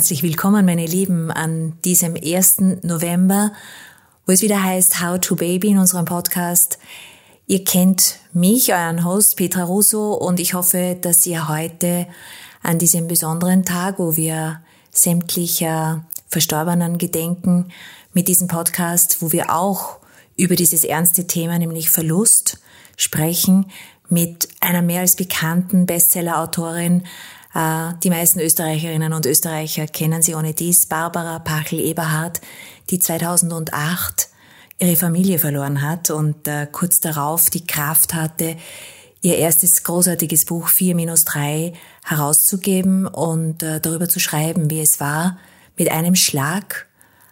Herzlich willkommen, meine Lieben, an diesem 1. November, wo es wieder heißt How to Baby in unserem Podcast. Ihr kennt mich, euren Host Petra Russo, und ich hoffe, dass ihr heute an diesem besonderen Tag, wo wir sämtlicher Verstorbenen gedenken, mit diesem Podcast, wo wir auch über dieses ernste Thema, nämlich Verlust, sprechen, mit einer mehr als bekannten Bestseller-Autorin. Äh, die meisten Österreicherinnen und Österreicher kennen sie ohne dies, Barbara Pachel-Eberhardt, die 2008 ihre Familie verloren hat und äh, kurz darauf die Kraft hatte, ihr erstes großartiges Buch 4-3 herauszugeben und äh, darüber zu schreiben, wie es war, mit einem Schlag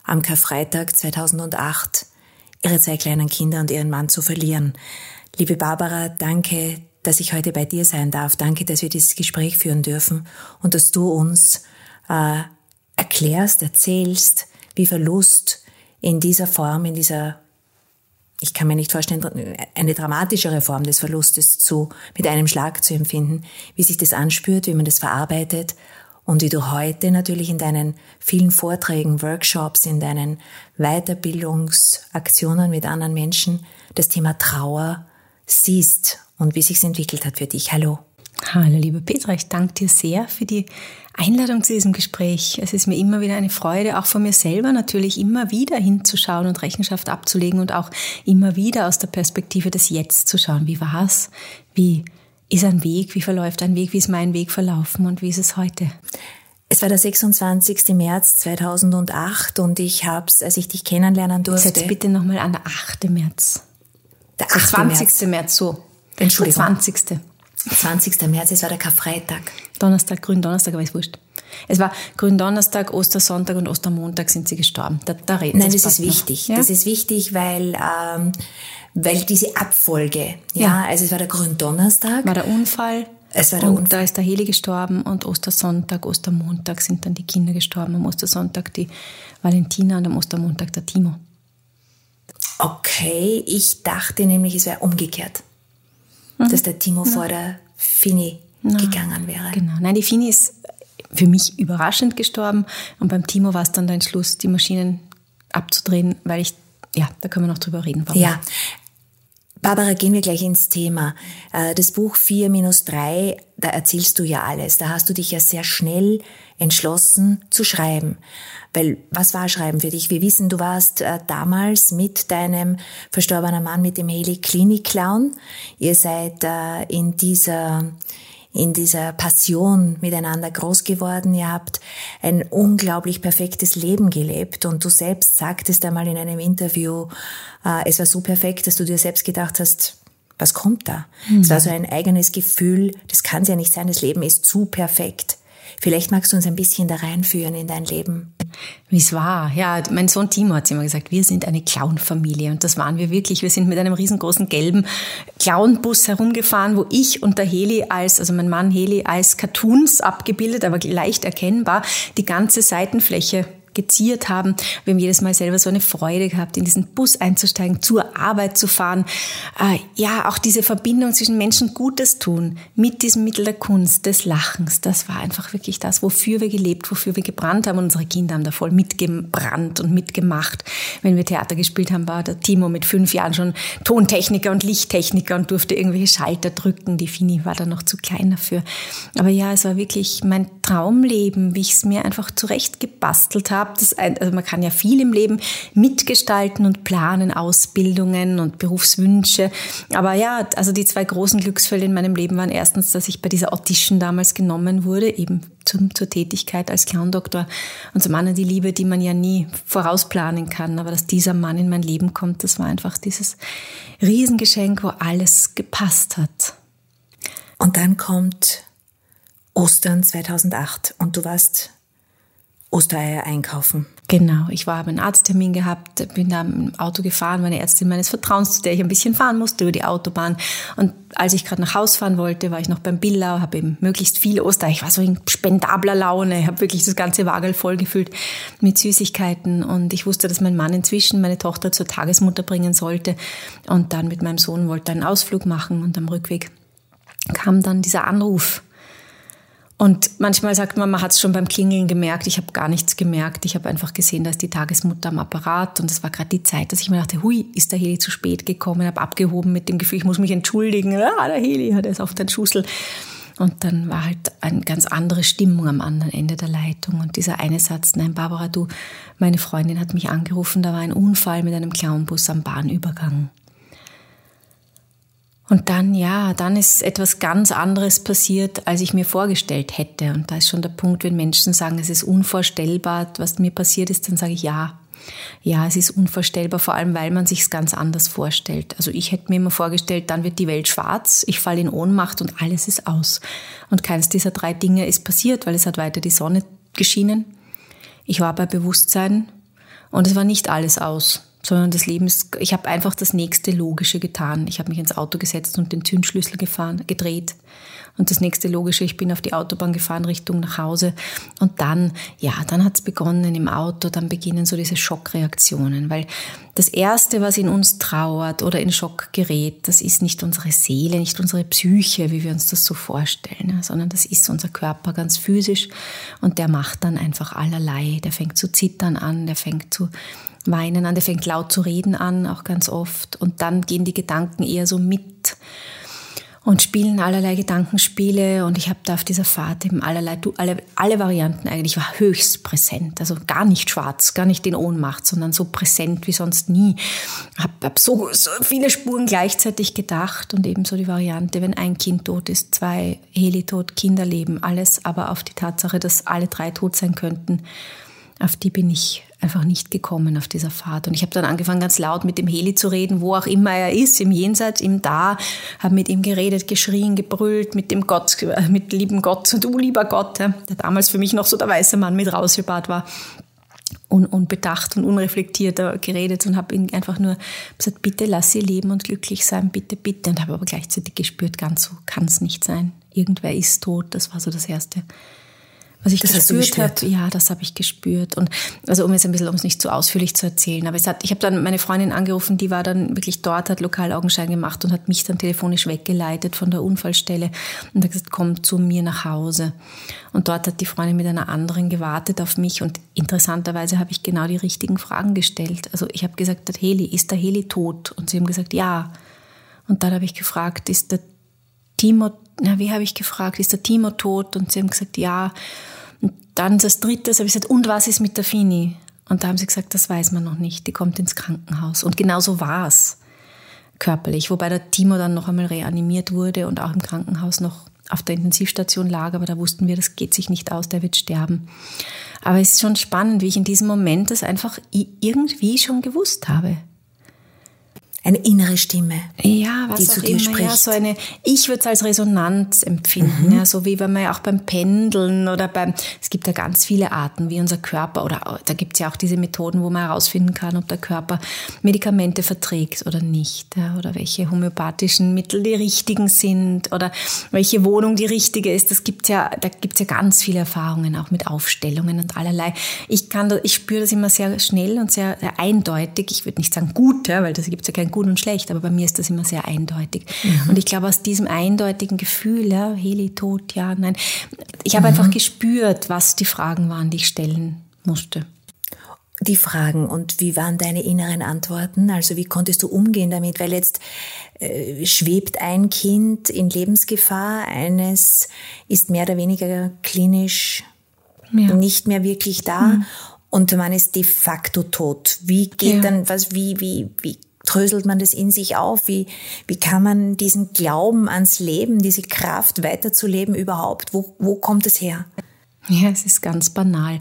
am Karfreitag 2008 ihre zwei kleinen Kinder und ihren Mann zu verlieren. Liebe Barbara, danke, dass ich heute bei dir sein darf. Danke, dass wir dieses Gespräch führen dürfen und dass du uns äh, erklärst, erzählst, wie Verlust in dieser Form, in dieser, ich kann mir nicht vorstellen, eine dramatischere Form des Verlustes zu, mit einem Schlag zu empfinden, wie sich das anspürt, wie man das verarbeitet und wie du heute natürlich in deinen vielen Vorträgen, Workshops, in deinen Weiterbildungsaktionen mit anderen Menschen das Thema Trauer siehst und wie sich entwickelt hat für dich. Hallo. Hallo, liebe Petra, ich danke dir sehr für die Einladung zu diesem Gespräch. Es ist mir immer wieder eine Freude, auch von mir selber natürlich immer wieder hinzuschauen und Rechenschaft abzulegen und auch immer wieder aus der Perspektive des Jetzt zu schauen. Wie war's? Wie ist ein Weg? Wie verläuft ein Weg? Wie ist mein Weg verlaufen? Und wie ist es heute? Es war der 26. März 2008 und ich hab's, als ich dich kennenlernen durfte. Setz bitte nochmal an der 8. März. Der 8. 20. März. März, so. Entschuldigung. Der 20. 20. März, es war der Karfreitag. Donnerstag, Gründonnerstag, aber ist wurscht. Es war Gründonnerstag, Ostersonntag und Ostermontag sind sie gestorben. Da, da reden Nein, das, das ist wichtig. Ja? Das ist wichtig, weil, ähm, weil diese Abfolge, ja, ja, also es war der Gründonnerstag. War der Unfall. Es war der und Unfall. da ist der Heli gestorben und Ostersonntag, Ostermontag sind dann die Kinder gestorben. Am Ostersonntag die Valentina und am Ostermontag der Timo. Okay, ich dachte nämlich, es wäre umgekehrt mhm. dass der Timo ja. vor der Fini ja. gegangen wäre. Genau. Nein, die Fini ist für mich überraschend gestorben und beim Timo war es dann der Entschluss, die Maschinen abzudrehen, weil ich, ja, da können wir noch drüber reden. Warum. Ja. Barbara, gehen wir gleich ins Thema. Äh, das Buch 4-3, da erzählst du ja alles. Da hast du dich ja sehr schnell entschlossen zu schreiben. Weil was war Schreiben für dich? Wir wissen, du warst äh, damals mit deinem verstorbenen Mann, mit dem Heli Klinik Clown. Ihr seid äh, in dieser in dieser Passion miteinander groß geworden. Ihr habt ein unglaublich perfektes Leben gelebt und du selbst sagtest einmal in einem Interview, äh, es war so perfekt, dass du dir selbst gedacht hast, was kommt da? Mhm. Es war so ein eigenes Gefühl, das kann es ja nicht sein, das Leben ist zu perfekt. Vielleicht magst du uns ein bisschen da reinführen in dein Leben. Wie es war. Ja, mein Sohn Timo hat immer gesagt, wir sind eine Clown-Familie. Und das waren wir wirklich. Wir sind mit einem riesengroßen gelben Clown-Bus herumgefahren, wo ich und der Heli als, also mein Mann Heli als Cartoons abgebildet, aber leicht erkennbar, die ganze Seitenfläche geziert haben. Wir haben jedes Mal selber so eine Freude gehabt, in diesen Bus einzusteigen, zur Arbeit zu fahren. Äh, ja, auch diese Verbindung zwischen Menschen Gutes tun mit diesem Mittel der Kunst, des Lachens. Das war einfach wirklich das, wofür wir gelebt, wofür wir gebrannt haben. Und unsere Kinder haben da voll mitgebrannt und mitgemacht. Wenn wir Theater gespielt haben, war der Timo mit fünf Jahren schon Tontechniker und Lichttechniker und durfte irgendwelche Schalter drücken. Die Fini war da noch zu klein dafür. Aber ja, es war wirklich mein Traumleben, wie ich es mir einfach zurechtgebastelt habe also man kann ja viel im Leben mitgestalten und planen, Ausbildungen und Berufswünsche. Aber ja, also die zwei großen Glücksfälle in meinem Leben waren erstens, dass ich bei dieser Audition damals genommen wurde, eben zum, zur Tätigkeit als Clowndoktor. Und zum anderen die Liebe, die man ja nie vorausplanen kann. Aber dass dieser Mann in mein Leben kommt, das war einfach dieses Riesengeschenk, wo alles gepasst hat. Und dann kommt Ostern 2008 und du warst Ostereier einkaufen. Genau, ich war, habe einen Arzttermin gehabt, bin da im Auto gefahren, meine Ärztin meines Vertrauens, zu der ich ein bisschen fahren musste über die Autobahn. Und als ich gerade nach Haus fahren wollte, war ich noch beim Billau, habe eben möglichst viele Ostereier. Ich war so in spendabler Laune, habe wirklich das ganze Wagel voll gefüllt mit Süßigkeiten. Und ich wusste, dass mein Mann inzwischen meine Tochter zur Tagesmutter bringen sollte. Und dann mit meinem Sohn wollte einen Ausflug machen und am Rückweg kam dann dieser Anruf Und manchmal sagt man, man hat es schon beim Klingeln gemerkt. Ich habe gar nichts gemerkt. Ich habe einfach gesehen, da ist die Tagesmutter am Apparat. Und es war gerade die Zeit, dass ich mir dachte, hui, ist der Heli zu spät gekommen. habe abgehoben mit dem Gefühl, ich muss mich entschuldigen. Ah, der Heli hat es auf den Schussel. Und dann war halt eine ganz andere Stimmung am anderen Ende der Leitung. Und dieser eine Satz, nein, Barbara, du, meine Freundin hat mich angerufen, da war ein Unfall mit einem Clownbus am Bahnübergang. Und dann, ja, dann ist etwas ganz anderes passiert, als ich mir vorgestellt hätte. Und da ist schon der Punkt, wenn Menschen sagen, es ist unvorstellbar, was mir passiert ist, dann sage ich ja. Ja, es ist unvorstellbar, vor allem weil man sich es ganz anders vorstellt. Also ich hätte mir immer vorgestellt, dann wird die Welt schwarz, ich falle in Ohnmacht und alles ist aus. Und keines dieser drei Dinge ist passiert, weil es hat weiter die Sonne geschienen. Ich war bei Bewusstsein und es war nicht alles aus sondern das Leben ist, ich habe einfach das nächste Logische getan. Ich habe mich ins Auto gesetzt und den Zündschlüssel gefahren, gedreht. Und das nächste Logische, ich bin auf die Autobahn gefahren Richtung nach Hause. Und dann, ja, dann hat es begonnen im Auto, dann beginnen so diese Schockreaktionen. Weil das Erste, was in uns trauert oder in Schock gerät, das ist nicht unsere Seele, nicht unsere Psyche, wie wir uns das so vorstellen, sondern das ist unser Körper ganz physisch. Und der macht dann einfach allerlei. Der fängt zu zittern an, der fängt zu weinen an, der fängt laut zu reden an, auch ganz oft. Und dann gehen die Gedanken eher so mit und spielen allerlei Gedankenspiele. Und ich habe da auf dieser Fahrt eben allerlei, alle, alle Varianten eigentlich, war höchst präsent. Also gar nicht schwarz, gar nicht in Ohnmacht, sondern so präsent wie sonst nie. Habe hab so, so viele Spuren gleichzeitig gedacht und eben so die Variante, wenn ein Kind tot ist, zwei Heli tot, Kinder leben, alles aber auf die Tatsache, dass alle drei tot sein könnten auf die bin ich einfach nicht gekommen auf dieser Fahrt. Und ich habe dann angefangen, ganz laut mit dem Heli zu reden, wo auch immer er ist, im Jenseits, im Da, habe mit ihm geredet, geschrien, gebrüllt, mit dem Gott, mit lieben Gott, du lieber Gott, der damals für mich noch so der weiße Mann mit rausgebart war. Un unbedacht und unreflektiert geredet und habe ihn einfach nur gesagt, bitte lass sie leben und glücklich sein, bitte, bitte. Und habe aber gleichzeitig gespürt, ganz so kann es nicht sein. Irgendwer ist tot, das war so das Erste was ich das gespürt habe, ja, das habe ich gespürt. Und also um es ein bisschen, um es nicht zu ausführlich zu erzählen, aber es hat, ich habe dann meine Freundin angerufen, die war dann wirklich dort, hat Lokalaugenschein gemacht und hat mich dann telefonisch weggeleitet von der Unfallstelle und hat gesagt, komm zu mir nach Hause. Und dort hat die Freundin mit einer anderen gewartet auf mich und interessanterweise habe ich genau die richtigen Fragen gestellt. Also ich habe gesagt, Heli, ist der Heli tot? Und sie haben gesagt, ja. Und dann habe ich gefragt, ist der Timo na, wie habe ich gefragt, ist der Timo tot? Und sie haben gesagt, ja. Und dann das dritte, habe ich gesagt, und was ist mit der Fini? Und da haben sie gesagt, das weiß man noch nicht, die kommt ins Krankenhaus. Und genau so war es körperlich, wobei der Timo dann noch einmal reanimiert wurde und auch im Krankenhaus noch auf der Intensivstation lag, aber da wussten wir, das geht sich nicht aus, der wird sterben. Aber es ist schon spannend, wie ich in diesem Moment das einfach irgendwie schon gewusst habe eine innere Stimme, ja, was die zu dir immer, spricht. Ja, so eine, ich würde es als Resonanz empfinden, mhm. ja, so wie wenn man ja auch beim Pendeln oder beim, es gibt ja ganz viele Arten, wie unser Körper, oder da gibt es ja auch diese Methoden, wo man herausfinden kann, ob der Körper Medikamente verträgt oder nicht, ja, oder welche homöopathischen Mittel die richtigen sind oder welche Wohnung die richtige ist. Das gibt's ja, da gibt's ja ganz viele Erfahrungen, auch mit Aufstellungen und allerlei. Ich kann, ich spüre das immer sehr schnell und sehr, sehr eindeutig. Ich würde nicht sagen gut, ja, weil das gibt ja kein gut und schlecht, aber bei mir ist das immer sehr eindeutig. Mhm. Und ich glaube, aus diesem eindeutigen Gefühl, ja, Heli tot, ja, nein, ich habe mhm. einfach gespürt, was die Fragen waren, die ich stellen musste. Die Fragen und wie waren deine inneren Antworten? Also wie konntest du umgehen damit? Weil jetzt äh, schwebt ein Kind in Lebensgefahr, eines ist mehr oder weniger klinisch ja. nicht mehr wirklich da. Mhm und man ist de facto tot. Wie geht ja. dann, was, wie, wie, wie dröselt man das in sich auf? Wie, wie kann man diesen Glauben ans Leben, diese Kraft weiterzuleben überhaupt? Wo, wo kommt es her? Ja, es ist ganz banal.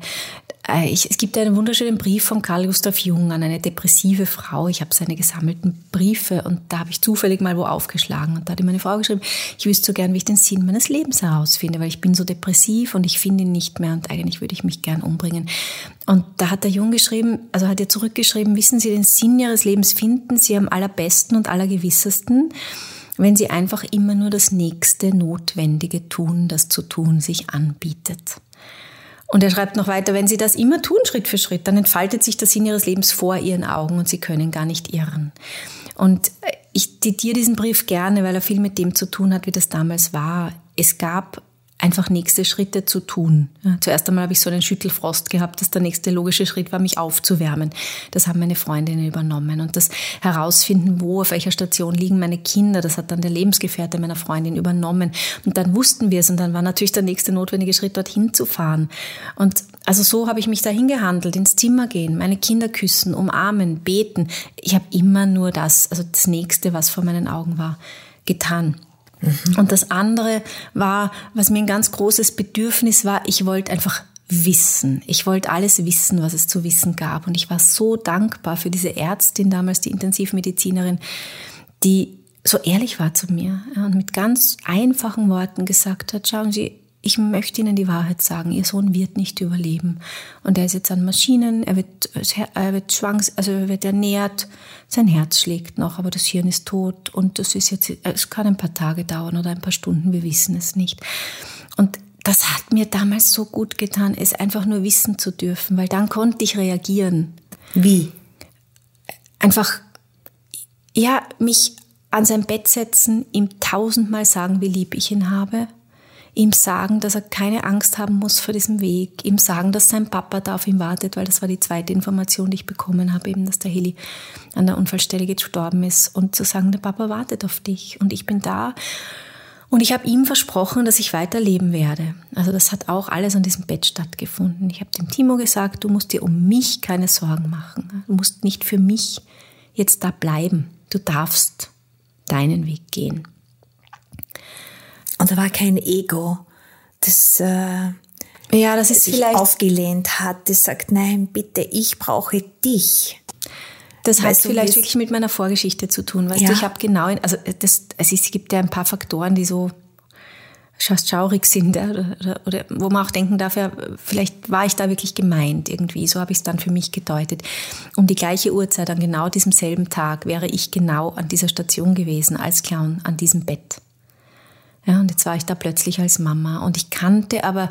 Äh, ich, es gibt einen wunderschönen Brief von Carl Gustav Jung an eine depressive Frau. Ich habe seine gesammelten Briefe und da habe ich zufällig mal wo aufgeschlagen. Und da hat ihm meine Frau geschrieben, ich wüsste so gern, wie ich den Sinn meines Lebens herausfinde, weil ich bin so depressiv und ich finde ihn nicht mehr und eigentlich würde ich mich gern umbringen. Und da hat der Jung geschrieben, also hat er zurückgeschrieben, wissen Sie den Sinn Ihres Lebens finden Sie am allerbesten und allergewissesten, wenn Sie einfach immer nur das nächste Notwendige tun, das zu tun sich anbietet. Und er schreibt noch weiter, wenn Sie das immer tun, Schritt für Schritt, dann entfaltet sich der Sinn Ihres Lebens vor Ihren Augen und Sie können gar nicht irren. Und ich zitiere diesen Brief gerne, weil er viel mit dem zu tun hat, wie das damals war. Es gab einfach nächste Schritte zu tun. Ja, zuerst einmal habe ich so einen Schüttelfrost gehabt, dass der nächste logische Schritt war, mich aufzuwärmen. Das haben meine Freundinnen übernommen. Und das Herausfinden, wo, auf welcher Station liegen meine Kinder, das hat dann der Lebensgefährte meiner Freundin übernommen. Und dann wussten wir es und dann war natürlich der nächste notwendige Schritt, dorthin zu fahren. Und also so habe ich mich dahin gehandelt, ins Zimmer gehen, meine Kinder küssen, umarmen, beten. Ich habe immer nur das, also das Nächste, was vor meinen Augen war, getan. Mhm. Und das andere war, was mir ein ganz großes Bedürfnis war, ich wollte einfach wissen. Ich wollte alles wissen, was es zu wissen gab. Und ich war so dankbar für diese Ärztin damals, die Intensivmedizinerin, die so ehrlich war zu mir und mit ganz einfachen Worten gesagt hat, schauen Sie, ich möchte Ihnen die Wahrheit sagen, Ihr Sohn wird nicht überleben. Und er ist jetzt an Maschinen, er wird, er wird schwanks, also er wird ernährt, sein Herz schlägt noch, aber das Hirn ist tot und das ist jetzt, es kann ein paar Tage dauern oder ein paar Stunden, wir wissen es nicht. Und das hat mir damals so gut getan, es einfach nur wissen zu dürfen, weil dann konnte ich reagieren. Wie? Einfach, ja, mich an sein Bett setzen, ihm tausendmal sagen, wie lieb ich ihn habe ihm sagen, dass er keine Angst haben muss vor diesem Weg, ihm sagen, dass sein Papa da auf ihn wartet, weil das war die zweite Information, die ich bekommen habe, eben, dass der Heli an der Unfallstelle gestorben ist und zu sagen, der Papa wartet auf dich und ich bin da. Und ich habe ihm versprochen, dass ich weiterleben werde. Also das hat auch alles an diesem Bett stattgefunden. Ich habe dem Timo gesagt, du musst dir um mich keine Sorgen machen. Du musst nicht für mich jetzt da bleiben. Du darfst deinen Weg gehen. Und da war kein Ego, das, äh, ja, das ist sich vielleicht aufgelehnt hat, das sagt, nein, bitte, ich brauche dich. Das hat vielleicht wirklich mit meiner Vorgeschichte zu tun. Weißt ja. du, ich habe genau, also das, es, ist, es gibt ja ein paar Faktoren, die so schaurig sind, ja, oder, oder, oder, wo man auch denken darf, ja, vielleicht war ich da wirklich gemeint irgendwie. So habe ich es dann für mich gedeutet. Um die gleiche Uhrzeit, an genau diesem selben Tag, wäre ich genau an dieser Station gewesen, als Clown, an diesem Bett. Ja, und jetzt war ich da plötzlich als Mama und ich kannte aber,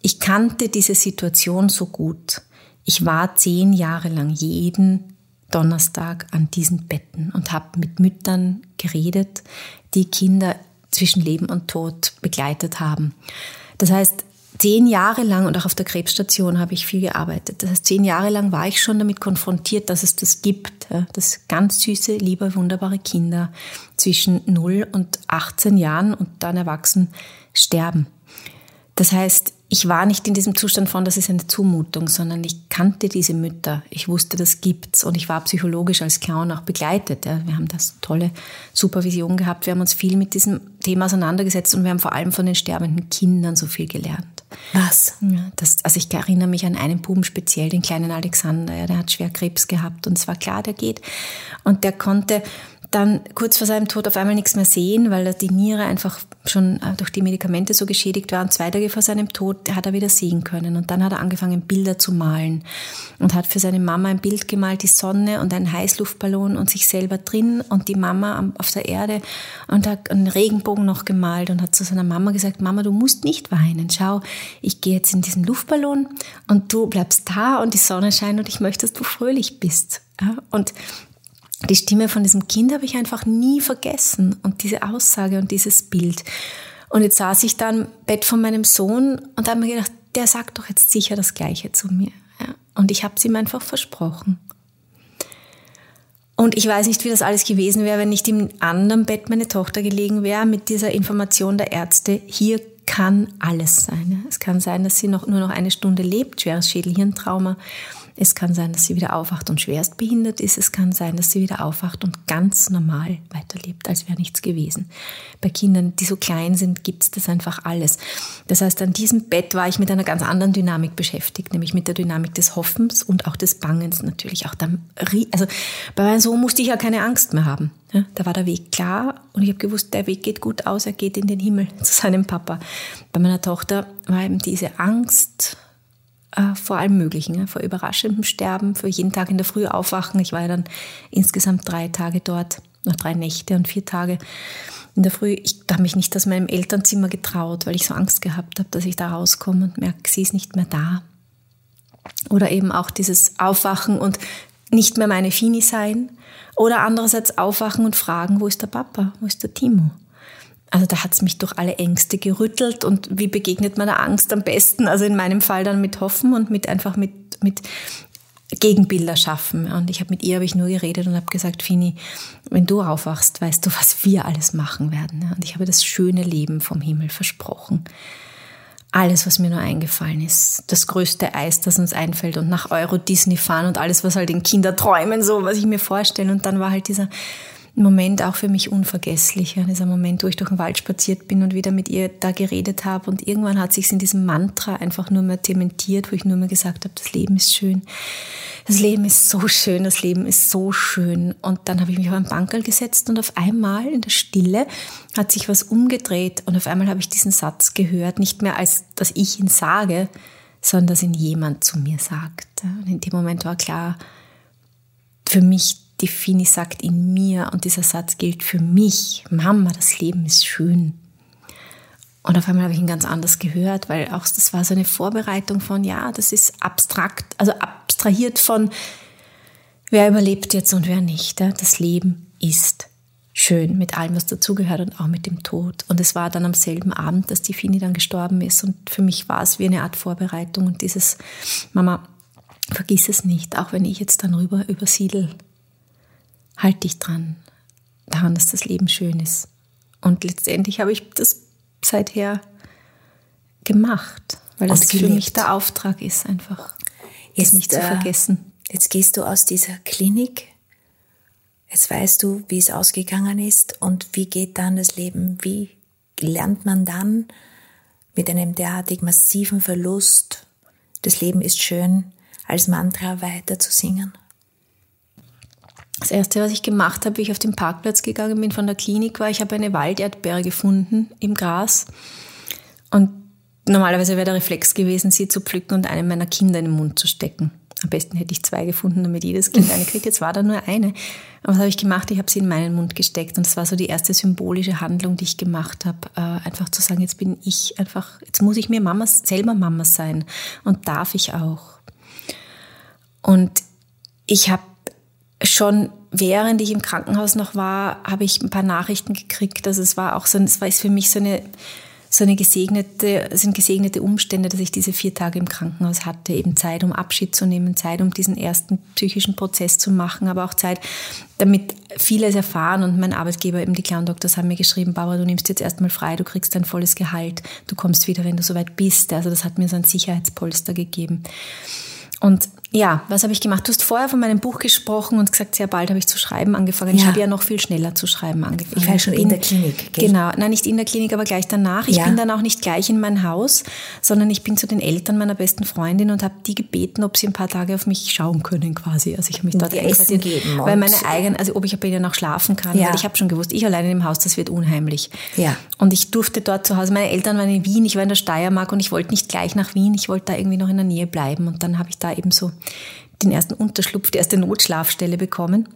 ich kannte diese Situation so gut. Ich war zehn Jahre lang jeden Donnerstag an diesen Betten und habe mit Müttern geredet, die Kinder zwischen Leben und Tod begleitet haben. Das heißt, zehn Jahre lang und auch auf der Krebsstation habe ich viel gearbeitet. Das heißt, zehn Jahre lang war ich schon damit konfrontiert, dass es das gibt, dass ganz süße, liebe, wunderbare Kinder zwischen 0 und 18 Jahren und dann erwachsen sterben. Das heißt, ich war nicht in diesem Zustand von, das ist eine Zumutung, sondern ich kannte diese Mütter. Ich wusste, das gibt's und ich war psychologisch als Clown auch begleitet. Wir haben das tolle Supervision gehabt. Wir haben uns viel mit diesem Thema auseinandergesetzt und wir haben vor allem von den sterbenden Kindern so viel gelernt. Was? Ja, das, also ich erinnere mich an einen Buben speziell, den kleinen Alexander. Ja, der hat schwer Krebs gehabt und es war klar, der geht. Und der konnte dann kurz vor seinem Tod auf einmal nichts mehr sehen, weil die Niere einfach schon äh, durch die Medikamente so geschädigt war. Und zwei Tage vor seinem Tod hat er wieder sehen können. Und dann hat er angefangen, Bilder zu malen und hat für seine Mama ein Bild gemalt, die Sonne und einen Heißluftballon und sich selber drin und die Mama auf der Erde und hat einen Regenbogen noch gemalt und hat zu seiner Mama gesagt, Mama, du musst nicht weinen. Schau, ich gehe jetzt in diesen Luftballon und du bleibst da und die Sonne scheint und ich möchte, dass du fröhlich bist. Und die Stimme von diesem Kind habe ich einfach nie vergessen und diese Aussage und dieses Bild. Und jetzt saß ich da im Bett von meinem Sohn und habe mir gedacht, der sagt doch jetzt sicher das Gleiche zu mir. Ja. Und ich habe es ihm einfach versprochen. Und ich weiß nicht, wie das alles gewesen wäre, wenn nicht im anderen Bett meine Tochter gelegen wäre mit dieser Information der Ärzte, hier kann alles sein. Es kann sein, dass sie noch, nur noch eine Stunde lebt, schweres Schädelhirntrauma. Es kann sein, dass sie wieder aufwacht und schwerst behindert ist. Es kann sein, dass sie wieder aufwacht und ganz normal weiterlebt, als wäre nichts gewesen. Bei Kindern, die so klein sind, gibt es das einfach alles. Das heißt, an diesem Bett war ich mit einer ganz anderen Dynamik beschäftigt, nämlich mit der Dynamik des Hoffens und auch des Bangens natürlich. Auch dann, also bei meinem Sohn musste ich ja keine Angst mehr haben. Ja, da war der Weg klar und ich habe gewusst, der Weg geht gut aus, er geht in den Himmel zu seinem Papa. Bei meiner Tochter war eben diese Angst, äh, vor allem Möglichen, ja, vor überraschendem Sterben, für jeden Tag in der Früh aufwachen. Ich war ja dann insgesamt drei Tage dort, noch drei Nächte und vier Tage in der Früh. Ich habe mich nicht aus meinem Elternzimmer getraut, weil ich so Angst gehabt habe, dass ich da rauskomme und merke, sie ist nicht mehr da. Oder eben auch dieses Aufwachen und nicht mehr meine Fini sein. Oder andererseits aufwachen und fragen, wo ist der Papa, wo ist der Timo? Also da hat es mich durch alle Ängste gerüttelt. Und wie begegnet man der Angst am besten? Also in meinem Fall dann mit Hoffen und mit einfach mit, mit Gegenbilder schaffen. Und ich habe mit ihr habe ich nur geredet und habe gesagt, Fini, wenn du aufwachst, weißt du, was wir alles machen werden. Und ich habe das schöne Leben vom Himmel versprochen. Alles, was mir nur eingefallen ist. Das größte Eis, das uns einfällt und nach Euro Disney fahren und alles, was halt den Kinder träumen, so was ich mir vorstelle. Und dann war halt dieser Moment auch für mich unvergesslich. Ja, dieser Moment, wo ich durch den Wald spaziert bin und wieder mit ihr da geredet habe. Und irgendwann hat sich in diesem Mantra einfach nur mehr dementiert, wo ich nur mehr gesagt habe, das Leben ist schön. Das Leben ist so schön, das Leben ist so schön. Und dann habe ich mich auf einen Bankerl gesetzt und auf einmal in der Stille hat sich was umgedreht und auf einmal habe ich diesen Satz gehört, nicht mehr als, dass ich ihn sage, sondern dass ihn jemand zu mir sagt. Und in dem Moment war klar, für mich die Fini sagt in mir und dieser Satz gilt für mich. Mama, das Leben ist schön. Und auf einmal habe ich ihn ganz anders gehört, weil auch das war so eine Vorbereitung von, ja, das ist abstrakt, also abstrahiert von, wer überlebt jetzt und wer nicht. Das Leben ist schön mit allem, was dazugehört und auch mit dem Tod. Und es war dann am selben Abend, dass die Fini dann gestorben ist. Und für mich war es wie eine Art Vorbereitung und dieses, Mama, vergiss es nicht, auch wenn ich jetzt dann rüber übersiedel halt dich dran, daran, dass das Leben schön ist. Und letztendlich habe ich das seither gemacht, weil das für mich der Auftrag ist, einfach jetzt, nicht zu äh, vergessen. Jetzt gehst du aus dieser Klinik, jetzt weißt du, wie es ausgegangen ist und wie geht dann das Leben, wie lernt man dann mit einem derartig massiven Verlust, das Leben ist schön, als Mantra weiter zu singen? Das erste, was ich gemacht habe, wie ich auf den Parkplatz gegangen bin von der Klinik, war, ich habe eine Walderdbeere gefunden im Gras. Und normalerweise wäre der Reflex gewesen, sie zu pflücken und einem meiner Kinder in den Mund zu stecken. Am besten hätte ich zwei gefunden, damit jedes Kind eine kriegt. Jetzt war da nur eine. Aber was habe ich gemacht? Ich habe sie in meinen Mund gesteckt. Und das war so die erste symbolische Handlung, die ich gemacht habe. Äh, einfach zu sagen, jetzt bin ich einfach, jetzt muss ich mir Mama, selber Mama sein. Und darf ich auch. Und ich habe schon während ich im Krankenhaus noch war, habe ich ein paar Nachrichten gekriegt. Also es war auch so, es war für mich so eine, so eine gesegnete, sind gesegnete Umstände, dass ich diese vier Tage im Krankenhaus hatte, eben Zeit, um Abschied zu nehmen, Zeit, um diesen ersten psychischen Prozess zu machen, aber auch Zeit, damit vieles erfahren. Und mein Arbeitgeber, eben die Clown Doctors, haben mir geschrieben, Barbara, du nimmst jetzt erstmal frei, du kriegst dein volles Gehalt, du kommst wieder, wenn du soweit bist. Also das hat mir so ein Sicherheitspolster gegeben. Und ja, was habe ich gemacht? Du hast vorher von meinem Buch gesprochen und gesagt, sehr bald habe ich zu schreiben angefangen. Ja. Ich habe ja noch viel schneller zu schreiben angefangen. Ich war schon in der Klinik. Gell? Genau, nein, nicht in der Klinik, aber gleich danach. Ich ja. bin dann auch nicht gleich in mein Haus, sondern ich bin zu den Eltern meiner besten Freundin und habe die gebeten, ob sie ein paar Tage auf mich schauen können quasi. Also ich habe mich dort Essen geben weil meine eigenen, also ob ich bei ihnen noch schlafen kann, ja. weil ich habe schon gewusst, ich alleine im Haus, das wird unheimlich. Ja. Und ich durfte dort zu Hause. Meine Eltern waren in Wien, ich war in der Steiermark und ich wollte nicht gleich nach Wien, ich wollte da irgendwie noch in der Nähe bleiben und dann habe ich da eben so den ersten Unterschlupf, die erste Notschlafstelle bekommen.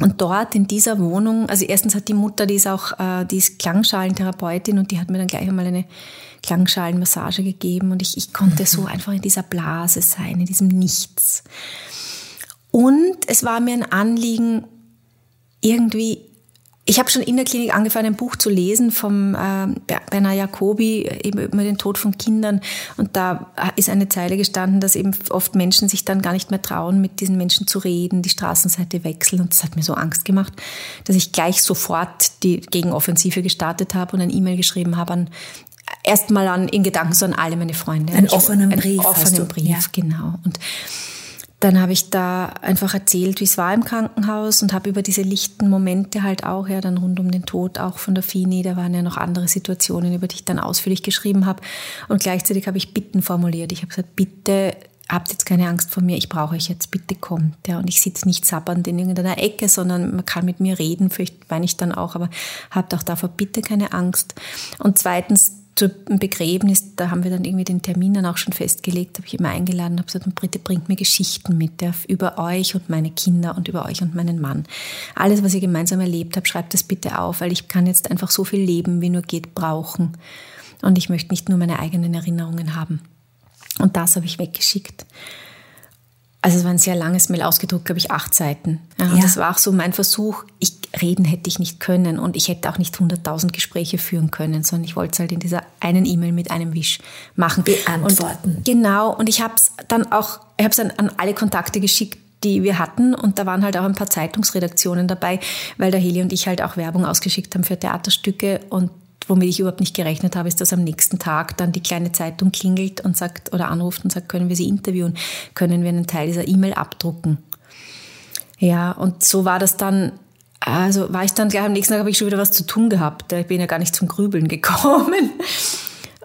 Und dort in dieser Wohnung, also erstens hat die Mutter, die ist auch, äh, die ist Klangschalentherapeutin und die hat mir dann gleich einmal eine Klangschalenmassage gegeben und ich, ich konnte so mhm. einfach in dieser Blase sein, in diesem Nichts. Und es war mir ein Anliegen, irgendwie ich habe schon in der Klinik angefangen, ein Buch zu lesen vom äh, Bernard Jacobi eben über den Tod von Kindern. Und da ist eine Zeile gestanden, dass eben oft Menschen sich dann gar nicht mehr trauen, mit diesen Menschen zu reden, die Straßenseite wechseln. Und das hat mir so Angst gemacht, dass ich gleich sofort die Gegenoffensive gestartet habe und ein E-Mail geschrieben habe an erstmal an in Gedanken so an alle meine Freunde. Ein offenen Brief. Ein offenen Brief, ja. genau. Und dann habe ich da einfach erzählt, wie es war im Krankenhaus und habe über diese lichten Momente halt auch, ja, dann rund um den Tod auch von der Fini, da waren ja noch andere Situationen, über die ich dann ausführlich geschrieben habe. Und gleichzeitig habe ich Bitten formuliert. Ich habe gesagt, bitte habt jetzt keine Angst vor mir, ich brauche euch jetzt, bitte kommt. Ja, und ich sitze nicht sabbernd in irgendeiner Ecke, sondern man kann mit mir reden, vielleicht meine ich dann auch, aber habt auch davor bitte keine Angst. Und zweitens, zum Begräbnis, da haben wir dann irgendwie den Termin dann auch schon festgelegt, habe ich immer eingeladen, habe gesagt, bitte bringt mir Geschichten mit ja, über euch und meine Kinder und über euch und meinen Mann. Alles, was ihr gemeinsam erlebt habt, schreibt das bitte auf, weil ich kann jetzt einfach so viel Leben, wie nur geht, brauchen. Und ich möchte nicht nur meine eigenen Erinnerungen haben. Und das habe ich weggeschickt. Also es war ein sehr langes Mail ausgedruckt, glaube ich, acht Seiten. Ja, ja. Das war auch so mein Versuch. Ich reden hätte ich nicht können und ich hätte auch nicht hunderttausend Gespräche führen können, sondern ich wollte es halt in dieser einen E-Mail mit einem Wisch machen. Beantworten. Und, genau. Und ich habe es dann auch, ich habe es dann an alle Kontakte geschickt, die wir hatten. Und da waren halt auch ein paar Zeitungsredaktionen dabei, weil der Heli und ich halt auch Werbung ausgeschickt haben für Theaterstücke. Und womit ich überhaupt nicht gerechnet habe, ist, dass am nächsten Tag dann die kleine Zeitung klingelt und sagt oder anruft und sagt, können wir Sie interviewen? Können wir einen Teil dieser E-Mail abdrucken? Ja, und so war das dann also war ich dann gleich am nächsten Tag habe ich schon wieder was zu tun gehabt. Ich bin ja gar nicht zum Grübeln gekommen.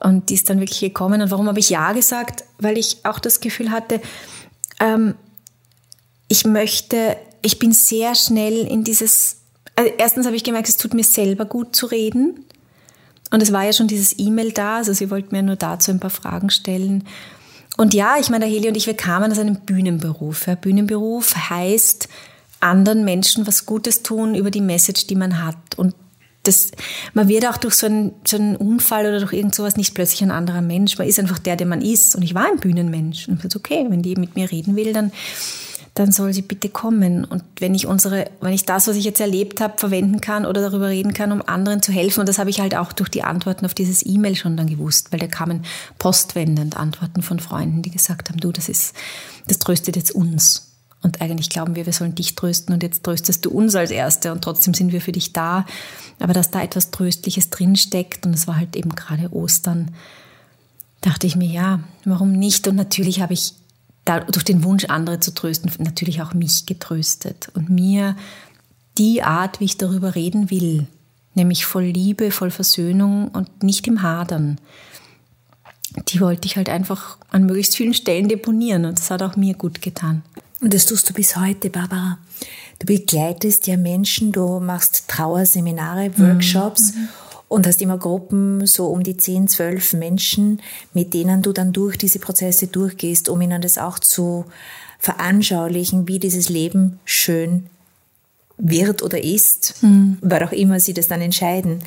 Und die ist dann wirklich gekommen. Und warum habe ich Ja gesagt? Weil ich auch das Gefühl hatte, ähm, ich möchte, ich bin sehr schnell in dieses, also erstens habe ich gemerkt, es tut mir selber gut zu reden. Und es war ja schon dieses E-Mail da, also sie wollten mir nur dazu ein paar Fragen stellen. Und ja, ich meine, der Heli und ich, wir kamen aus einem Bühnenberuf. Ja, Bühnenberuf heißt, anderen Menschen was Gutes tun über die Message, die man hat. Und das, man wird auch durch so einen, so einen Unfall oder durch irgend sowas nicht plötzlich ein anderer Mensch. Man ist einfach der, der man ist. Und ich war ein Bühnenmensch. Und ich dachte, okay, wenn die mit mir reden will, dann dann soll sie bitte kommen. Und wenn ich unsere, wenn ich das, was ich jetzt erlebt habe, verwenden kann oder darüber reden kann, um anderen zu helfen, und das habe ich halt auch durch die Antworten auf dieses E-Mail schon dann gewusst, weil da kamen postwendend Antworten von Freunden, die gesagt haben, du, das ist, das tröstet jetzt uns. Und eigentlich glauben wir, wir sollen dich trösten und jetzt tröstest du uns als Erste und trotzdem sind wir für dich da. Aber dass da etwas Tröstliches drinsteckt und es war halt eben gerade Ostern, dachte ich mir, ja, warum nicht? Und natürlich habe ich durch den Wunsch, andere zu trösten, natürlich auch mich getröstet und mir die Art, wie ich darüber reden will, nämlich voll Liebe, voll Versöhnung und nicht im Hadern, die wollte ich halt einfach an möglichst vielen Stellen deponieren und das hat auch mir gut getan. Und das tust du bis heute, Barbara. Du begleitest ja Menschen, du machst Trauerseminare, Workshops. Mhm und hast immer Gruppen, so um die 10, 12 Menschen, mit denen du dann durch diese Prozesse durchgehst, um ihnen das auch zu veranschaulichen, wie dieses Leben schön wird oder ist, mhm. weil auch immer sie das dann entscheiden.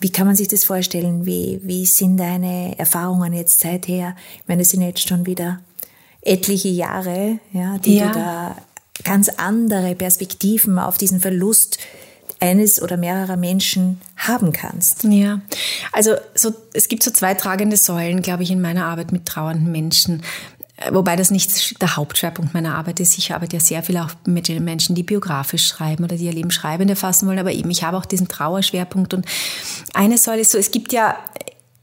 Wie kann man sich das vorstellen? Wie, wie sind deine Erfahrungen jetzt seither? Ich meine, es sind jetzt schon wieder etliche Jahre, ja, die ja. du da ganz andere Perspektiven auf diesen Verlust eines oder mehrerer Menschen haben kannst. Ja, also so, es gibt so zwei tragende Säulen, glaube ich, in meiner Arbeit mit trauernden Menschen. Wobei das nicht der Hauptschwerpunkt meiner Arbeit ist. Ich arbeite ja sehr viel auch mit Menschen, die biografisch schreiben oder die ihr Leben schreibend erfassen wollen. Aber eben, ich habe auch diesen Trauerschwerpunkt. Und eine Säule ist so, es gibt ja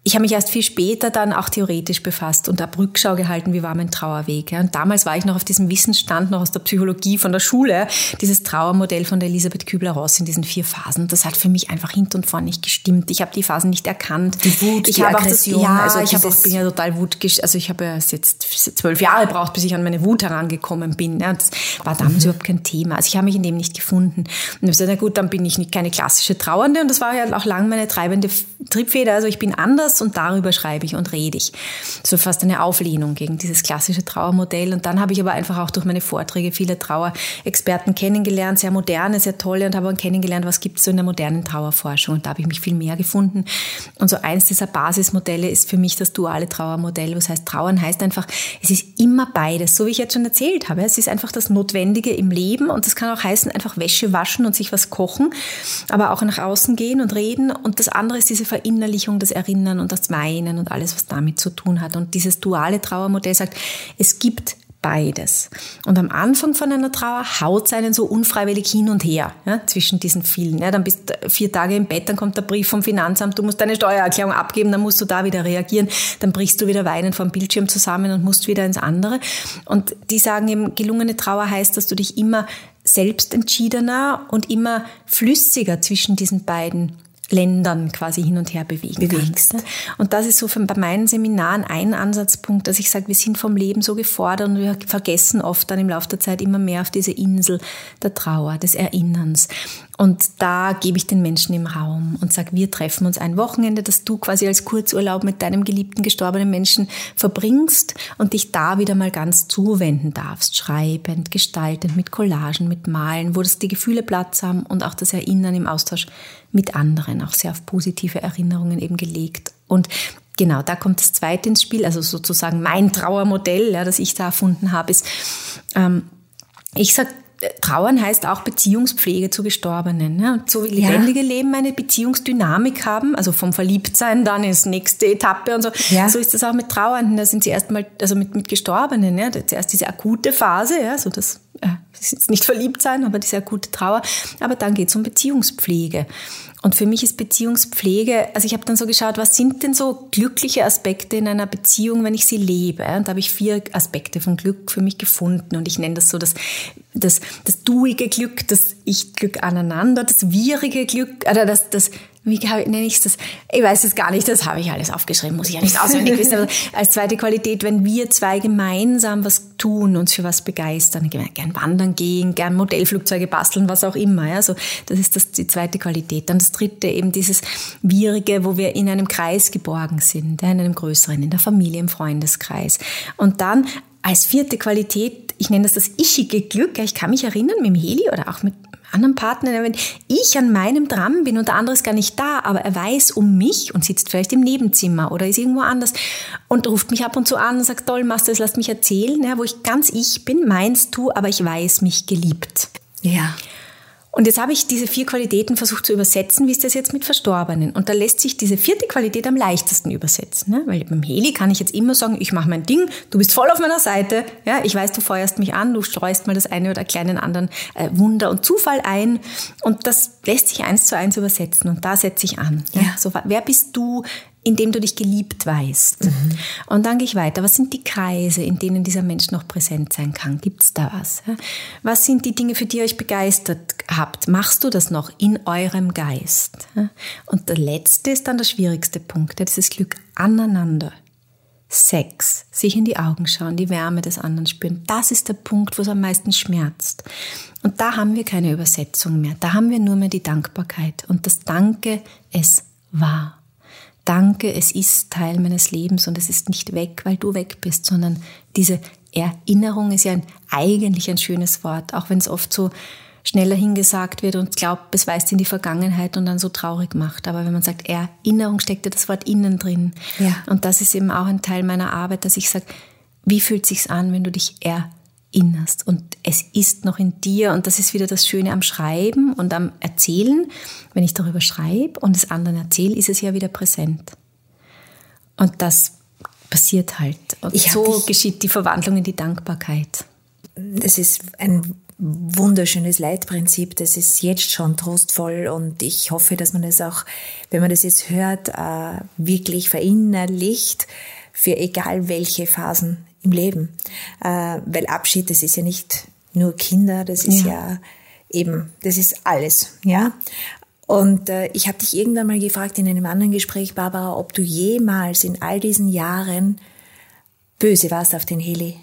ich habe mich erst viel später dann auch theoretisch befasst und habe Rückschau gehalten, wie war mein Trauerweg. Und damals war ich noch auf diesem Wissensstand, noch aus der Psychologie von der Schule, dieses Trauermodell von der Elisabeth Kübler-Ross in diesen vier Phasen. Das hat für mich einfach hinten und vorne nicht gestimmt. Ich habe die Phasen nicht erkannt. Die Wut, ich die habe Aggression. Auch das, ja, also ich habe auch, bin ja total Wut, also ich habe ja jetzt zwölf Jahre gebraucht, bis ich an meine Wut herangekommen bin. Das war damals mhm. überhaupt kein Thema. Also ich habe mich in dem nicht gefunden. Und ich habe gesagt, na gut, dann bin ich nicht keine klassische Trauernde. Und das war ja auch lang meine treibende Triebfeder. Also ich bin anders und darüber schreibe ich und rede ich. So fast eine Auflehnung gegen dieses klassische Trauermodell. Und dann habe ich aber einfach auch durch meine Vorträge viele Trauerexperten kennengelernt, sehr moderne, sehr tolle und habe auch kennengelernt, was gibt es so in der modernen Trauerforschung. Und da habe ich mich viel mehr gefunden. Und so eins dieser Basismodelle ist für mich das duale Trauermodell. Was heißt Trauern heißt einfach, es ist immer beides, so wie ich jetzt schon erzählt habe. Es ist einfach das Notwendige im Leben und das kann auch heißen, einfach Wäsche waschen und sich was kochen, aber auch nach außen gehen und reden. Und das andere ist diese Verinnerlichung, das Erinnern und das Weinen und alles, was damit zu tun hat. Und dieses duale Trauermodell sagt, es gibt beides. Und am Anfang von einer Trauer haut es einen so unfreiwillig hin und her ja, zwischen diesen vielen. Ja, dann bist du vier Tage im Bett, dann kommt der Brief vom Finanzamt, du musst deine Steuererklärung abgeben, dann musst du da wieder reagieren, dann brichst du wieder weinend vom Bildschirm zusammen und musst wieder ins andere. Und die sagen eben, gelungene Trauer heißt, dass du dich immer selbstentschiedener und immer flüssiger zwischen diesen beiden Ländern quasi hin und her bewegen bewegst. Kannst. Und das ist so bei meinen Seminaren ein Ansatzpunkt, dass ich sage, wir sind vom Leben so gefordert und wir vergessen oft dann im Laufe der Zeit immer mehr auf diese Insel der Trauer, des Erinnerns. Und da gebe ich den Menschen im Raum und sage, wir treffen uns ein Wochenende, das du quasi als Kurzurlaub mit deinem geliebten gestorbenen Menschen verbringst und dich da wieder mal ganz zuwenden darfst, schreibend, gestaltend, mit Collagen, mit Malen, wo das die Gefühle Platz haben und auch das Erinnern im Austausch mit anderen, auch sehr auf positive Erinnerungen eben gelegt. Und genau, da kommt das zweite ins Spiel, also sozusagen mein Trauermodell, ja, das ich da erfunden habe, ist, ähm, ich sag Trauern heißt auch Beziehungspflege zu Gestorbenen. Ja? Und so wie lebendige ja. Leben eine Beziehungsdynamik haben, also vom Verliebtsein dann ins nächste Etappe und so. Ja. So ist das auch mit Trauernden. Da sind sie erstmal, also mit, mit Gestorbenen, ja, zuerst diese akute Phase, ja, so das, äh, nicht verliebt sein, aber diese akute Trauer. Aber dann geht es um Beziehungspflege. Und für mich ist Beziehungspflege, also ich habe dann so geschaut, was sind denn so glückliche Aspekte in einer Beziehung, wenn ich sie lebe? Und da habe ich vier Aspekte von Glück für mich gefunden. Und ich nenne das so das, das, das duige Glück, das Ich-Glück aneinander, das wirige Glück, oder das, das wie nenne ich das? Ich weiß es gar nicht, das habe ich alles aufgeschrieben, muss ich ja nicht auswendig wissen. Aber als zweite Qualität, wenn wir zwei gemeinsam was tun, uns für was begeistern, gern wandern gehen, gern Modellflugzeuge basteln, was auch immer. Ja, so, das ist das, die zweite Qualität. Dann das dritte, eben dieses Wirige, wo wir in einem Kreis geborgen sind, in einem größeren, in der Familie, im Freundeskreis. Und dann als vierte Qualität, ich nenne das das ischige Glück, ich kann mich erinnern mit dem Heli oder auch mit anderen Partner, wenn ich an meinem dran bin und der andere ist gar nicht da, aber er weiß um mich und sitzt vielleicht im Nebenzimmer oder ist irgendwo anders und ruft mich ab und zu an und sagt, toll, machst du das, lass mich erzählen, ja, wo ich ganz ich bin, meinst du, aber ich weiß mich geliebt. Ja. Und jetzt habe ich diese vier Qualitäten versucht zu übersetzen. Wie ist das jetzt mit Verstorbenen? Und da lässt sich diese vierte Qualität am leichtesten übersetzen. Ne? Weil beim Heli kann ich jetzt immer sagen, ich mache mein Ding, du bist voll auf meiner Seite. Ja, ich weiß, du feuerst mich an, du streust mal das eine oder kleinen anderen äh, Wunder und Zufall ein. Und das lässt sich eins zu eins übersetzen. Und da setze ich an. Ja. ja. So, wer bist du? Indem du dich geliebt weißt. Mhm. Und dann gehe ich weiter. Was sind die Kreise, in denen dieser Mensch noch präsent sein kann? Gibt es da was? Was sind die Dinge, für die ihr euch begeistert habt? Machst du das noch in eurem Geist? Und der letzte ist dann der schwierigste Punkt, dieses Glück aneinander. Sex, sich in die Augen schauen, die Wärme des anderen spüren. Das ist der Punkt, wo es am meisten schmerzt. Und da haben wir keine Übersetzung mehr. Da haben wir nur mehr die Dankbarkeit. Und das Danke, es war. Danke, es ist Teil meines Lebens und es ist nicht weg, weil du weg bist, sondern diese Erinnerung ist ja ein, eigentlich ein schönes Wort, auch wenn es oft so schneller hingesagt wird und glaubt, es weist in die Vergangenheit und dann so traurig macht. Aber wenn man sagt, Erinnerung steckt ja das Wort innen drin. Ja. Und das ist eben auch ein Teil meiner Arbeit, dass ich sage, wie fühlt sich's an, wenn du dich erinnerst? Innerst und es ist noch in dir und das ist wieder das Schöne am Schreiben und am Erzählen. Wenn ich darüber schreibe und es anderen erzähle, ist es ja wieder präsent. Und das passiert halt. Und ich so geschieht die Verwandlung in die Dankbarkeit. Das ist ein wunderschönes Leitprinzip. Das ist jetzt schon trostvoll und ich hoffe, dass man das auch, wenn man das jetzt hört, äh, wirklich verinnerlicht für egal welche Phasen im Leben. Äh, weil Abschied, das ist ja nicht nur Kinder, das ist ja, ja eben, das ist alles, ja. Und äh, ich habe dich irgendwann mal gefragt in einem anderen Gespräch, Barbara, ob du jemals in all diesen Jahren böse warst auf den Heli.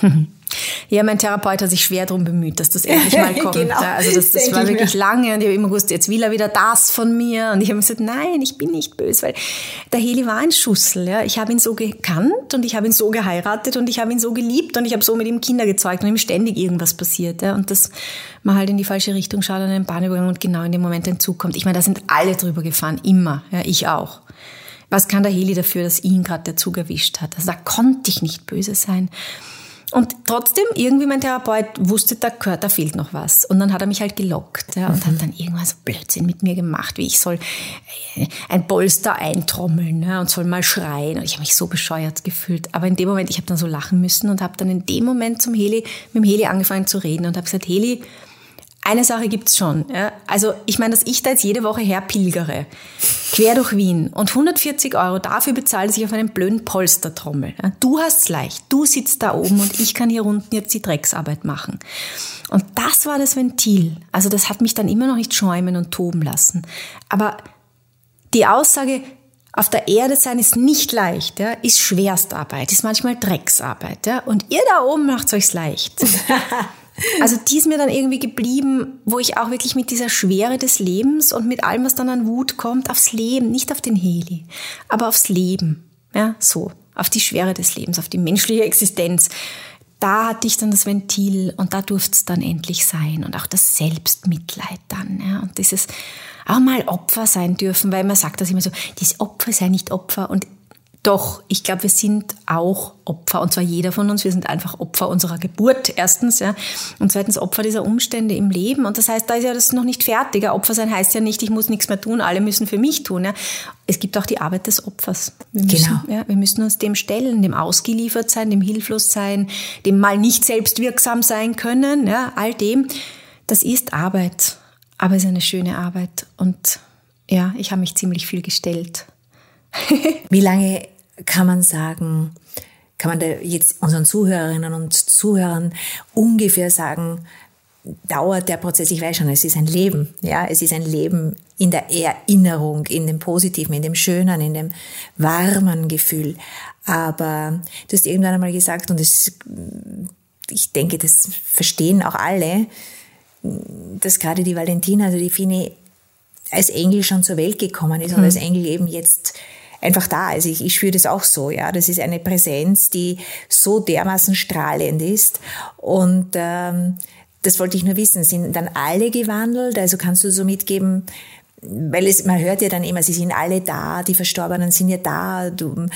Ja, mein Therapeut hat sich schwer darum bemüht, dass das endlich mal kommt. genau, also das, das war wirklich mir. lange und ich habe immer gewusst, jetzt will er wieder das von mir. Und ich habe gesagt, nein, ich bin nicht böse, weil der Heli war ein Schussel. Ja. Ich habe ihn so gekannt und ich habe ihn so geheiratet und ich habe ihn so geliebt und ich habe so mit ihm Kinder gezeugt und ihm ständig irgendwas passiert. Ja. Und dass man halt in die falsche Richtung schaut an den Bahnübergang und genau in dem Moment ein Zug kommt. Ich meine, da sind alle drüber gefahren, immer. Ja, ich auch. Was kann der Heli dafür, dass ihn gerade der Zug erwischt hat? Also da konnte ich nicht böse sein. Und trotzdem, irgendwie mein Therapeut wusste, da, da fehlt noch was. Und dann hat er mich halt gelockt ja, und mhm. hat dann irgendwas Blödsinn mit mir gemacht, wie ich soll äh, ein Polster eintrommeln ja, und soll mal schreien. Und ich habe mich so bescheuert gefühlt. Aber in dem Moment, ich habe dann so lachen müssen und habe dann in dem Moment zum Heli, mit dem Heli angefangen zu reden und habe gesagt, Heli, eine Sache gibt's schon. Ja. Also ich meine, dass ich da jetzt jede Woche herpilgere, quer durch Wien und 140 Euro dafür bezahle, dass ich auf einen blöden Polster trommel. Ja. Du hast's leicht, du sitzt da oben und ich kann hier unten jetzt die Drecksarbeit machen. Und das war das Ventil. Also das hat mich dann immer noch nicht schäumen und toben lassen. Aber die Aussage, auf der Erde sein ist nicht leicht, ja, ist Schwerstarbeit, ist manchmal Drecksarbeit. Ja, und ihr da oben macht's euch leicht. Also die ist mir dann irgendwie geblieben, wo ich auch wirklich mit dieser Schwere des Lebens und mit allem, was dann an Wut kommt, aufs Leben, nicht auf den Heli, aber aufs Leben. Ja, so, auf die Schwere des Lebens, auf die menschliche Existenz. Da hatte ich dann das Ventil und da durfte es dann endlich sein und auch das Selbstmitleid dann. Ja, und dieses auch mal Opfer sein dürfen, weil man sagt das immer so, dieses Opfer sei nicht Opfer und Doch, ich glaube, wir sind auch Opfer, und zwar jeder von uns. Wir sind einfach Opfer unserer Geburt, erstens, ja. Und zweitens Opfer dieser Umstände im Leben. Und das heißt, da ist ja das noch nicht fertig. Opfer sein heißt ja nicht, ich muss nichts mehr tun, alle müssen für mich tun. Ja. Es gibt auch die Arbeit des Opfers. Wir müssen, genau. ja, wir müssen uns dem stellen, dem ausgeliefert sein, dem hilflos sein, dem mal nicht selbstwirksam sein können, ja, all dem. Das ist Arbeit. Aber es ist eine schöne Arbeit. Und ja, ich habe mich ziemlich viel gestellt. Wie lange kann man sagen, kann man da jetzt unseren Zuhörerinnen und Zuhörern ungefähr sagen, dauert der Prozess, ich weiß schon, es ist ein Leben, ja, es ist ein Leben in der Erinnerung, in dem Positiven, in dem Schönen, in dem warmen Gefühl. Aber du hast irgendwann einmal gesagt, und das, ich denke, das verstehen auch alle, dass gerade die Valentina, also die Fini, als Engel schon zur Welt gekommen ist mhm. und als Engel eben jetzt einfach da. Also ich, ich spüre das auch so, ja. Das ist eine Präsenz, die so dermaßen strahlend ist. Und ähm, das wollte ich nur wissen. Sind dann alle gewandelt? Also kannst du so mitgeben, weil es, man hört ja dann immer, sie sind alle da, die Verstorbenen sind ja da. Du,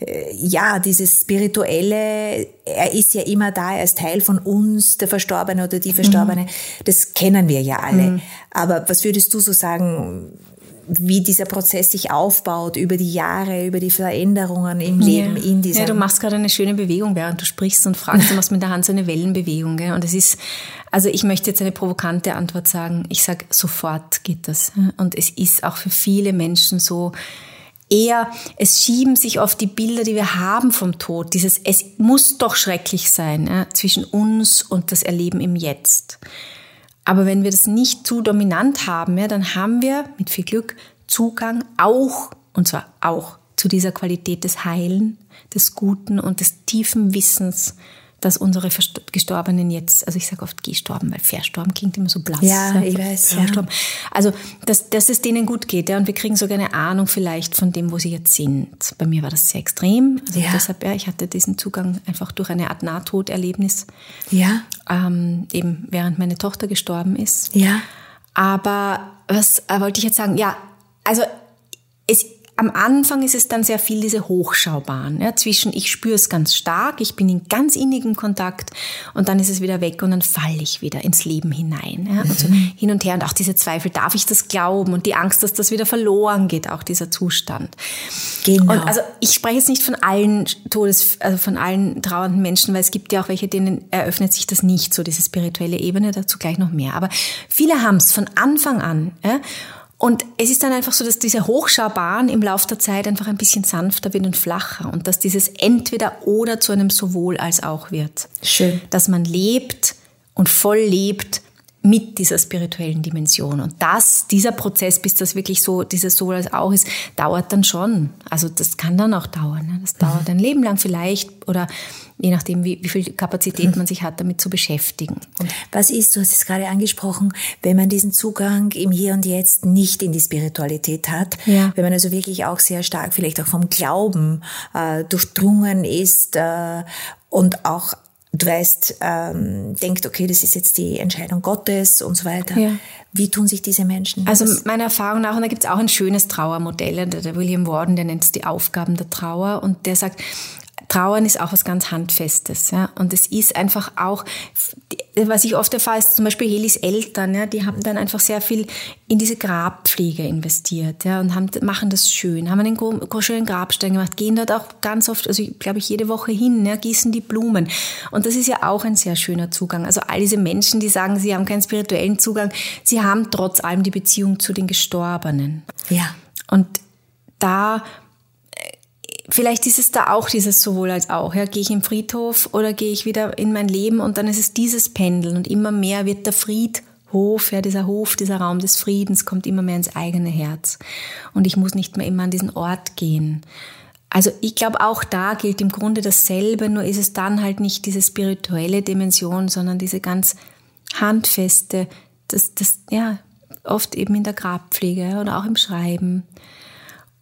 äh, ja, dieses Spirituelle, er ist ja immer da, er ist Teil von uns, der Verstorbene oder die Verstorbene. Mhm. Das kennen wir ja alle. Mhm. Aber was würdest du so sagen, wie dieser Prozess sich aufbaut über die Jahre, über die Veränderungen im Leben ja. in dieser. Ja, du machst gerade eine schöne Bewegung, während du sprichst und fragst, du machst mit der Hand so eine Wellenbewegung. Gell? Und es ist, also ich möchte jetzt eine provokante Antwort sagen. Ich sage, sofort geht das. Und es ist auch für viele Menschen so, eher, es schieben sich oft die Bilder, die wir haben vom Tod, dieses, es muss doch schrecklich sein, ja, zwischen uns und das Erleben im Jetzt. Aber wenn wir das nicht zu dominant haben, ja, dann haben wir mit viel Glück Zugang auch, und zwar auch zu dieser Qualität des Heilen, des Guten und des tiefen Wissens, dass unsere Gestorbenen jetzt, also ich sage oft gestorben, weil verstorben klingt immer so blass. Ja, ich weiß. Verstorben. Ja. Also, dass, dass es denen gut geht, ja, und wir kriegen sogar eine Ahnung vielleicht von dem, wo sie jetzt sind. Bei mir war das sehr extrem. Also ja. deshalb, ja, ich hatte diesen Zugang einfach durch eine Art Nahtoderlebnis. Ja. Ähm, eben während meine Tochter gestorben ist. Ja. Aber was äh, wollte ich jetzt sagen? Ja, also es am Anfang ist es dann sehr viel diese Hochschaubahn, ja, zwischen ich spüre es ganz stark, ich bin in ganz innigem Kontakt und dann ist es wieder weg und dann falle ich wieder ins Leben hinein. Ja, und so mhm. hin und her und auch diese Zweifel, darf ich das glauben und die Angst, dass das wieder verloren geht, auch dieser Zustand. Genau. Und also ich spreche jetzt nicht von allen Todes, also von allen trauernden Menschen, weil es gibt ja auch welche, denen eröffnet sich das nicht so, diese spirituelle Ebene, dazu gleich noch mehr. Aber viele haben es von Anfang an. Ja, und es ist dann einfach so, dass diese Hochschaubahn im Laufe der Zeit einfach ein bisschen sanfter wird und flacher und dass dieses entweder oder zu einem sowohl als auch wird. Schön. Dass man lebt und voll lebt mit dieser spirituellen Dimension. Und das, dieser Prozess, bis das wirklich so, dieses sowohl als auch ist, dauert dann schon. Also das kann dann auch dauern. Ne? Das dauert ein Leben lang vielleicht oder je nachdem, wie, wie viel Kapazität man sich hat, damit zu beschäftigen. Und was ist, du hast es gerade angesprochen, wenn man diesen Zugang im Hier und Jetzt nicht in die Spiritualität hat, ja. wenn man also wirklich auch sehr stark vielleicht auch vom Glauben äh, durchdrungen ist äh, und auch du weißt, ähm, denkt, okay, das ist jetzt die Entscheidung Gottes und so weiter. Ja. Wie tun sich diese Menschen? Also meiner Erfahrung nach, und da gibt es auch ein schönes Trauermodell, der William Warden, der nennt es die Aufgaben der Trauer und der sagt, Trauern ist auch was ganz Handfestes. Ja? Und es ist einfach auch, was ich oft erfahre, ist zum Beispiel Helis Eltern, ja, die haben dann einfach sehr viel in diese Grabpflege investiert ja, und haben, machen das schön, haben einen schönen Grabstein gemacht, gehen dort auch ganz oft, also glaube ich, jede Woche hin, ja, gießen die Blumen. Und das ist ja auch ein sehr schöner Zugang. Also all diese Menschen, die sagen, sie haben keinen spirituellen Zugang, sie haben trotz allem die Beziehung zu den Gestorbenen. Ja. Und da vielleicht ist es da auch dieses sowohl als auch. Ja, gehe ich im Friedhof oder gehe ich wieder in mein Leben und dann ist es dieses Pendeln und immer mehr wird der Friedhof, ja, dieser Hof, dieser Raum des Friedens kommt immer mehr ins eigene Herz und ich muss nicht mehr immer an diesen Ort gehen. Also ich glaube, auch da gilt im Grunde dasselbe, nur ist es dann halt nicht diese spirituelle Dimension, sondern diese ganz handfeste, das, das, ja, oft eben in der Grabpflege oder auch im Schreiben.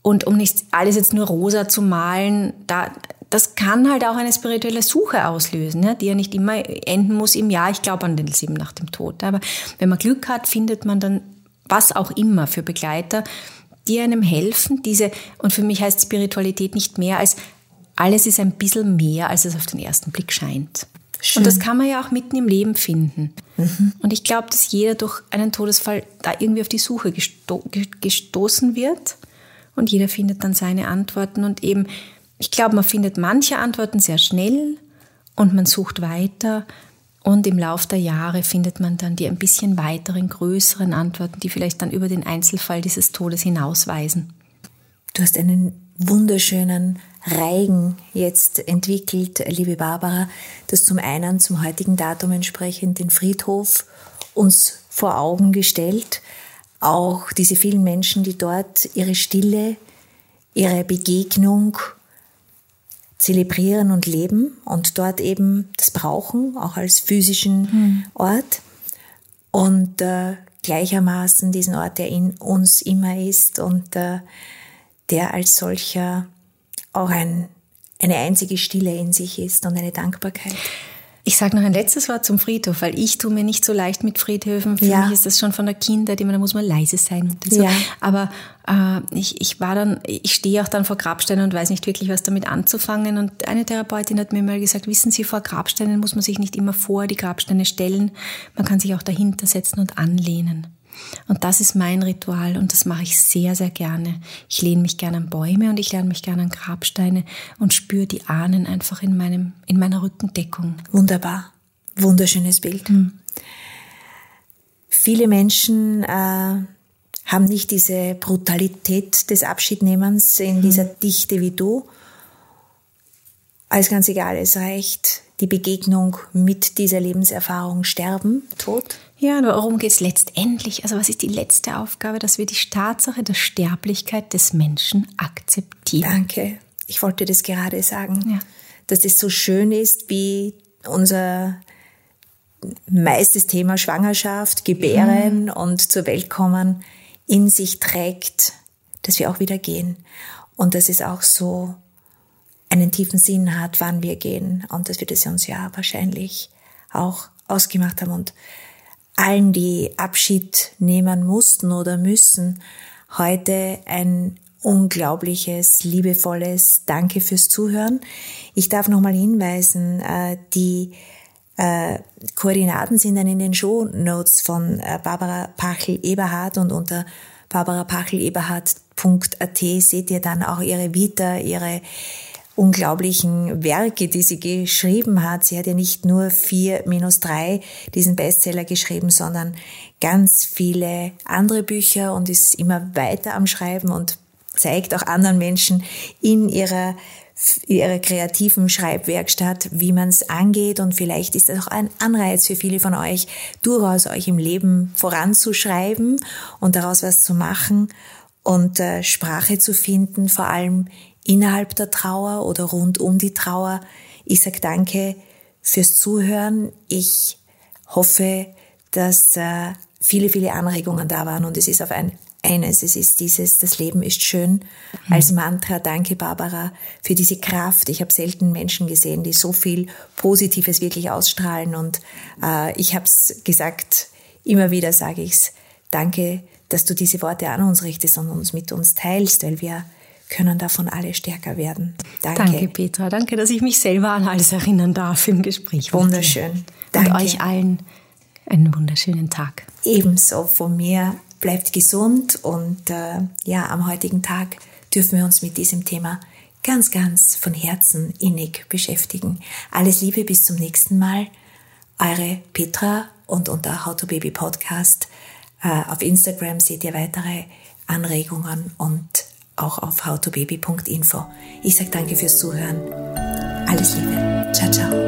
Und um nicht alles jetzt nur rosa zu malen, da, das kann halt auch eine spirituelle Suche auslösen, ne? die ja nicht immer enden muss im Ja, ich glaube an den Leben nach dem Tod. Aber wenn man Glück hat, findet man dann was auch immer für Begleiter, die einem helfen, diese, und für mich heißt Spiritualität nicht mehr als alles ist ein bisschen mehr, als es auf den ersten Blick scheint. Schön. Und das kann man ja auch mitten im Leben finden. Mhm. Und ich glaube, dass jeder durch einen Todesfall da irgendwie auf die Suche gesto gestoßen wird und jeder findet dann seine Antworten. Und eben, ich glaube, man findet manche Antworten sehr schnell und man sucht weiter. Und im Lauf der Jahre findet man dann die ein bisschen weiteren, größeren Antworten, die vielleicht dann über den Einzelfall dieses Todes hinausweisen. Du hast einen wunderschönen Reigen jetzt entwickelt, liebe Barbara, das zum einen zum heutigen Datum entsprechend den Friedhof uns vor Augen gestellt, auch diese vielen Menschen, die dort ihre Stille, ihre Begegnung zelebrieren und leben und dort eben das brauchen, auch als physischen mhm. Ort. Und äh, gleichermaßen diesen Ort, der in uns immer ist und äh, der als solcher auch ein, eine einzige Stille in sich ist und eine Dankbarkeit. Ich sage noch ein letztes Wort zum Friedhof, weil ich tue mir nicht so leicht mit Friedhöfen. Für ja. mich ist das schon von der Kindheit immer, da muss man leise sein so. Ja. Aber äh, ich, ich war dann, ich stehe auch dann vor Grabsteinen und weiß nicht wirklich, was damit anzufangen. Und eine Therapeutin hat mir mal gesagt, wissen Sie, vor Grabsteinen muss man sich nicht immer vor die Grabsteine stellen. Man kann sich auch dahinter setzen und anlehnen. Und das ist mein Ritual und das mache ich sehr, sehr gerne. Ich lehne mich gerne an Bäume und ich lehne mich gerne an Grabsteine und spüre die Ahnen einfach in, meinem, in meiner Rückendeckung. Wunderbar. Wunderschönes Bild. Mhm. Viele Menschen äh, haben nicht diese Brutalität des Abschiednehmens in mhm. dieser Dichte wie du. Alles ganz egal, es reicht die Begegnung mit dieser Lebenserfahrung, Sterben, Tod. Ja, aber worum geht es letztendlich? Also was ist die letzte Aufgabe, dass wir die Tatsache der Sterblichkeit des Menschen akzeptieren? Danke. Ich wollte das gerade sagen, ja. dass es so schön ist, wie unser meistes Thema Schwangerschaft, Gebären mhm. und zur Welt kommen in sich trägt, dass wir auch wieder gehen. Und dass es auch so einen tiefen Sinn hat, wann wir gehen und dass wir das uns ja wahrscheinlich auch ausgemacht haben und allen, die Abschied nehmen mussten oder müssen, heute ein unglaubliches, liebevolles Danke fürs Zuhören. Ich darf nochmal hinweisen, äh, die äh, Koordinaten sind dann in den Show Notes von äh, Barbara Pachel-Eberhardt und unter barbarapachel-eberhardt.at seht ihr dann auch ihre Vita, ihre unglaublichen Werke, die sie geschrieben hat. Sie hat ja nicht nur vier minus drei diesen Bestseller geschrieben, sondern ganz viele andere Bücher und ist immer weiter am Schreiben und zeigt auch anderen Menschen in ihrer ihrer kreativen Schreibwerkstatt, wie man es angeht und vielleicht ist das auch ein Anreiz für viele von euch, durchaus euch im Leben voranzuschreiben und daraus was zu machen und äh, Sprache zu finden, vor allem innerhalb der Trauer oder rund um die Trauer. Ich sage danke fürs Zuhören. Ich hoffe, dass äh, viele, viele Anregungen da waren und es ist auf ein eines, es ist dieses, das Leben ist schön als Mantra. Danke, Barbara, für diese Kraft. Ich habe selten Menschen gesehen, die so viel Positives wirklich ausstrahlen und äh, ich habe es gesagt, immer wieder sage ich's. Danke, dass du diese Worte an uns richtest und uns mit uns teilst, weil wir können davon alle stärker werden. Danke. Danke, Petra. Danke, dass ich mich selber an alles erinnern darf im Gespräch. Wunderschön. Danke. Und euch allen einen wunderschönen Tag. Ebenso von mir. Bleibt gesund und äh, ja, am heutigen Tag dürfen wir uns mit diesem Thema ganz, ganz von Herzen innig beschäftigen. Alles Liebe, bis zum nächsten Mal. Eure Petra und unter How to Baby Podcast äh, auf Instagram seht ihr weitere Anregungen und auch auf howtobaby.info. Ich sage danke fürs Zuhören. Alles Liebe. Ciao, ciao.